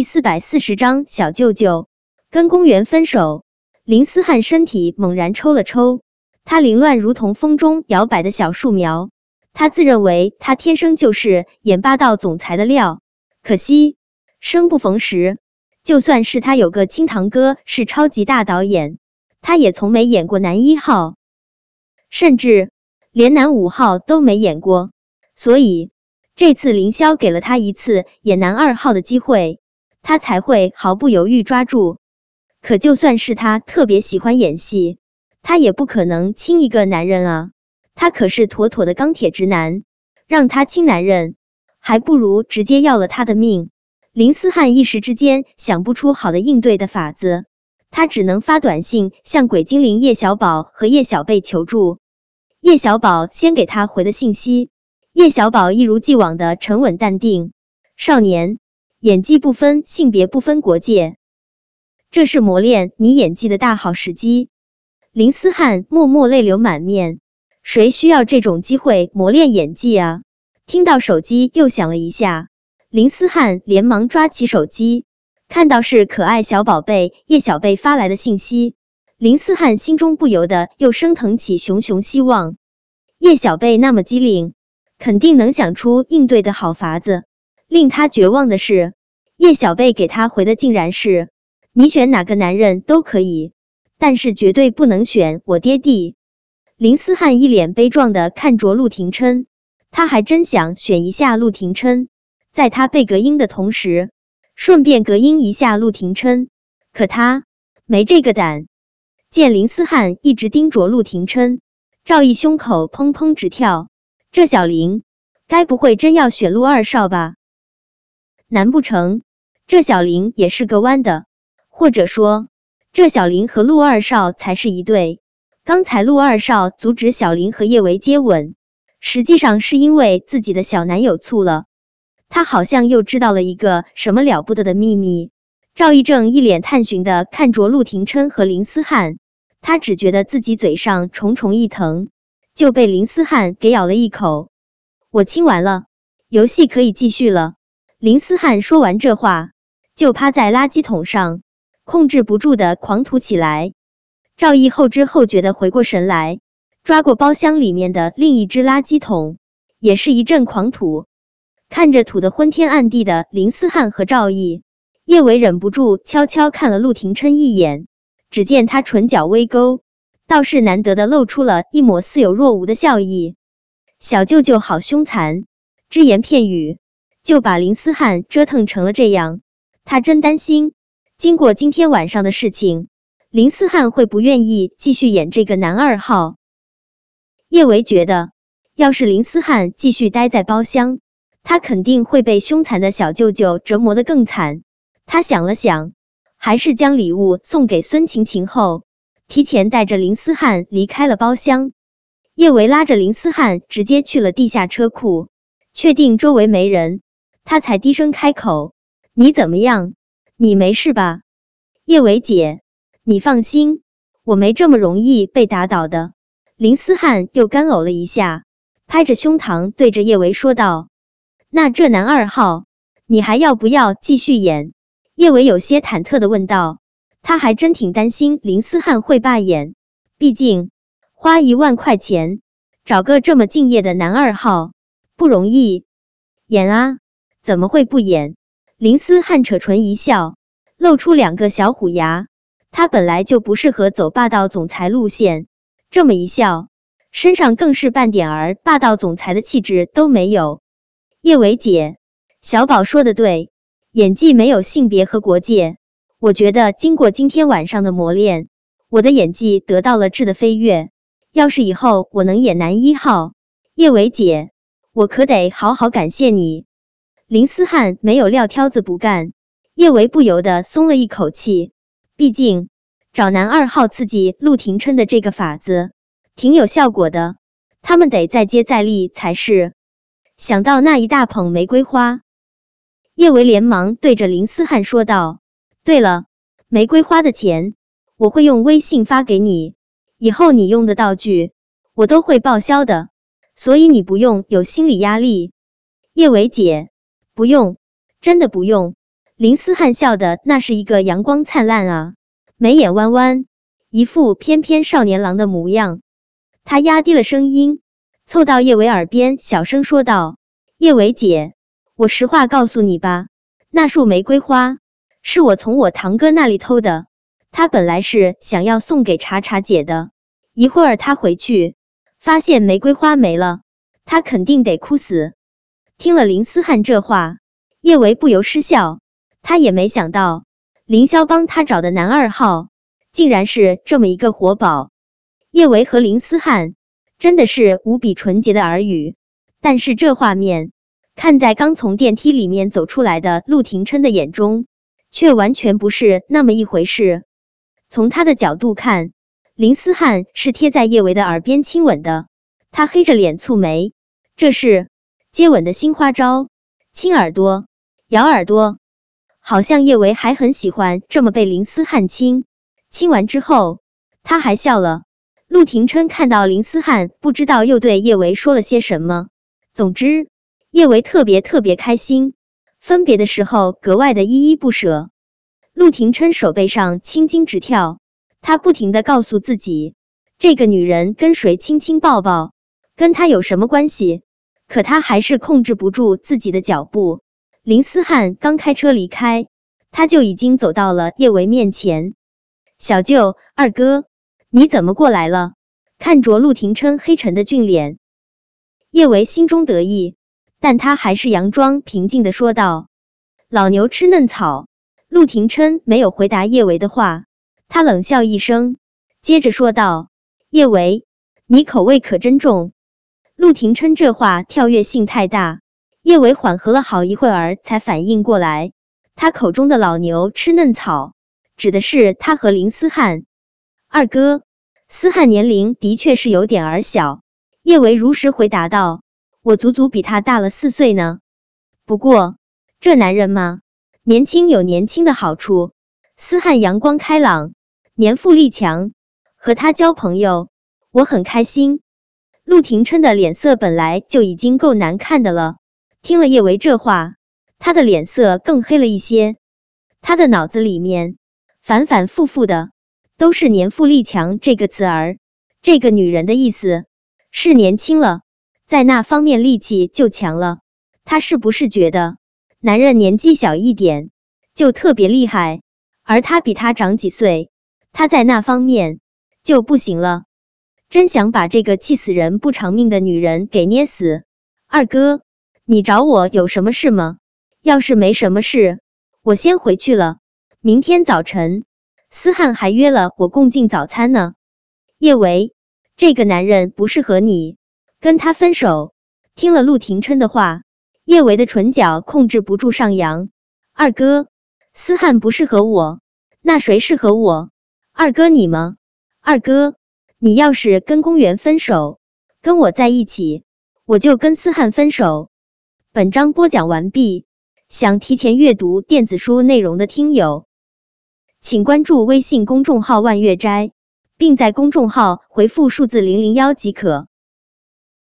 第四百四十章小舅舅跟公园分手。林思汉身体猛然抽了抽，他凌乱如同风中摇摆的小树苗。他自认为他天生就是演霸道总裁的料，可惜生不逢时。就算是他有个亲堂哥是超级大导演，他也从没演过男一号，甚至连男五号都没演过。所以这次凌霄给了他一次演男二号的机会。他才会毫不犹豫抓住。可就算是他特别喜欢演戏，他也不可能亲一个男人啊！他可是妥妥的钢铁直男，让他亲男人，还不如直接要了他的命。林思汉一时之间想不出好的应对的法子，他只能发短信向鬼精灵叶小宝和叶小贝求助。叶小宝先给他回的信息，叶小宝一如既往的沉稳淡定，少年。演技不分性别，不分国界，这是磨练你演技的大好时机。林思汉默默泪流满面，谁需要这种机会磨练演技啊？听到手机又响了一下，林思汉连忙抓起手机，看到是可爱小宝贝叶小贝发来的信息，林思汉心中不由得又升腾起熊熊希望。叶小贝那么机灵，肯定能想出应对的好法子。令他绝望的是，叶小贝给他回的竟然是“你选哪个男人都可以，但是绝对不能选我爹地。”林思汉一脸悲壮的看着陆廷琛，他还真想选一下陆廷琛，在他被隔音的同时，顺便隔音一下陆廷琛，可他没这个胆。见林思汉一直盯着陆廷琛，赵毅胸口砰砰直跳，这小林该不会真要选陆二少吧？难不成这小林也是个弯的？或者说，这小林和陆二少才是一对？刚才陆二少阻止小林和叶维接吻，实际上是因为自己的小男友醋了。他好像又知道了一个什么了不得的秘密。赵一正一脸探寻的看着陆廷琛和林思汉，他只觉得自己嘴上重重一疼，就被林思汉给咬了一口。我亲完了，游戏可以继续了。林思汉说完这话，就趴在垃圾桶上，控制不住的狂吐起来。赵毅后知后觉的回过神来，抓过包厢里面的另一只垃圾桶，也是一阵狂吐。看着吐得昏天暗地的林思汉和赵毅，叶伟忍不住悄悄看了陆廷琛一眼，只见他唇角微勾，倒是难得的露出了一抹似有若无的笑意。小舅舅好凶残，只言片语。就把林思汉折腾成了这样，他真担心，经过今天晚上的事情，林思汉会不愿意继续演这个男二号。叶维觉得，要是林思汉继续待在包厢，他肯定会被凶残的小舅舅折磨的更惨。他想了想，还是将礼物送给孙晴晴后，提前带着林思汉离开了包厢。叶维拉着林思汉直接去了地下车库，确定周围没人。他才低声开口：“你怎么样？你没事吧？”叶伟姐，你放心，我没这么容易被打倒的。林思汉又干呕了一下，拍着胸膛对着叶维说道：“那这男二号，你还要不要继续演？”叶维有些忐忑的问道，他还真挺担心林思汉会罢演，毕竟花一万块钱找个这么敬业的男二号不容易，演啊！怎么会不演？林思汉扯唇一笑，露出两个小虎牙。他本来就不适合走霸道总裁路线，这么一笑，身上更是半点儿霸道总裁的气质都没有。叶伟姐，小宝说的对，演技没有性别和国界。我觉得经过今天晚上的磨练，我的演技得到了质的飞跃。要是以后我能演男一号，叶伟姐，我可得好好感谢你。林思汉没有撂挑子不干，叶维不由得松了一口气。毕竟找男二号刺激陆廷琛的这个法子挺有效果的，他们得再接再厉才是。想到那一大捧玫瑰花，叶维连忙对着林思汉说道：“对了，玫瑰花的钱我会用微信发给你，以后你用的道具我都会报销的，所以你不用有心理压力。”叶维姐。不用，真的不用。林思汉笑的那是一个阳光灿烂啊，眉眼弯弯，一副翩翩少年郎的模样。他压低了声音，凑到叶维耳边，小声说道：“叶维姐，我实话告诉你吧，那束玫瑰花是我从我堂哥那里偷的。他本来是想要送给茶茶姐的，一会儿他回去发现玫瑰花没了，他肯定得哭死。”听了林思汉这话，叶维不由失笑。他也没想到凌霄帮他找的男二号，竟然是这么一个活宝。叶维和林思汉真的是无比纯洁的耳语，但是这画面看在刚从电梯里面走出来的陆廷琛的眼中，却完全不是那么一回事。从他的角度看，林思汉是贴在叶维的耳边亲吻的，他黑着脸蹙眉，这是。接吻的新花招，亲耳朵，咬耳朵，好像叶维还很喜欢这么被林思汉亲。亲完之后，他还笑了。陆廷琛看到林思汉，不知道又对叶维说了些什么。总之，叶维特别特别开心，分别的时候格外的依依不舍。陆廷琛手背上青筋直跳，他不停的告诉自己，这个女人跟谁亲亲抱抱，跟他有什么关系？可他还是控制不住自己的脚步。林思汉刚开车离开，他就已经走到了叶维面前。小舅，二哥，你怎么过来了？看着陆廷琛黑沉的俊脸，叶维心中得意，但他还是佯装平静的说道：“老牛吃嫩草。”陆廷琛没有回答叶维的话，他冷笑一声，接着说道：“叶维，你口味可真重。”陆廷琛这话跳跃性太大，叶维缓和了好一会儿才反应过来，他口中的老牛吃嫩草，指的是他和林思汉二哥。思汉年龄的确是有点儿小，叶维如实回答道：“我足足比他大了四岁呢。不过这男人嘛，年轻有年轻的好处。思汉阳光开朗，年富力强，和他交朋友，我很开心。”陆廷琛的脸色本来就已经够难看的了，听了叶维这话，他的脸色更黑了一些。他的脑子里面反反复复的都是“年富力强”这个词儿，这个女人的意思是年轻了，在那方面力气就强了。他是不是觉得男人年纪小一点就特别厉害，而他比他长几岁，他在那方面就不行了？真想把这个气死人不偿命的女人给捏死！二哥，你找我有什么事吗？要是没什么事，我先回去了。明天早晨，思汉还约了我共进早餐呢。叶维，这个男人不适合你，跟他分手。听了陆廷琛的话，叶维的唇角控制不住上扬。二哥，思汉不适合我，那谁适合我？二哥你吗？二哥。你要是跟公园分手，跟我在一起，我就跟思汉分手。本章播讲完毕。想提前阅读电子书内容的听友，请关注微信公众号“万月斋”，并在公众号回复数字零零幺即可。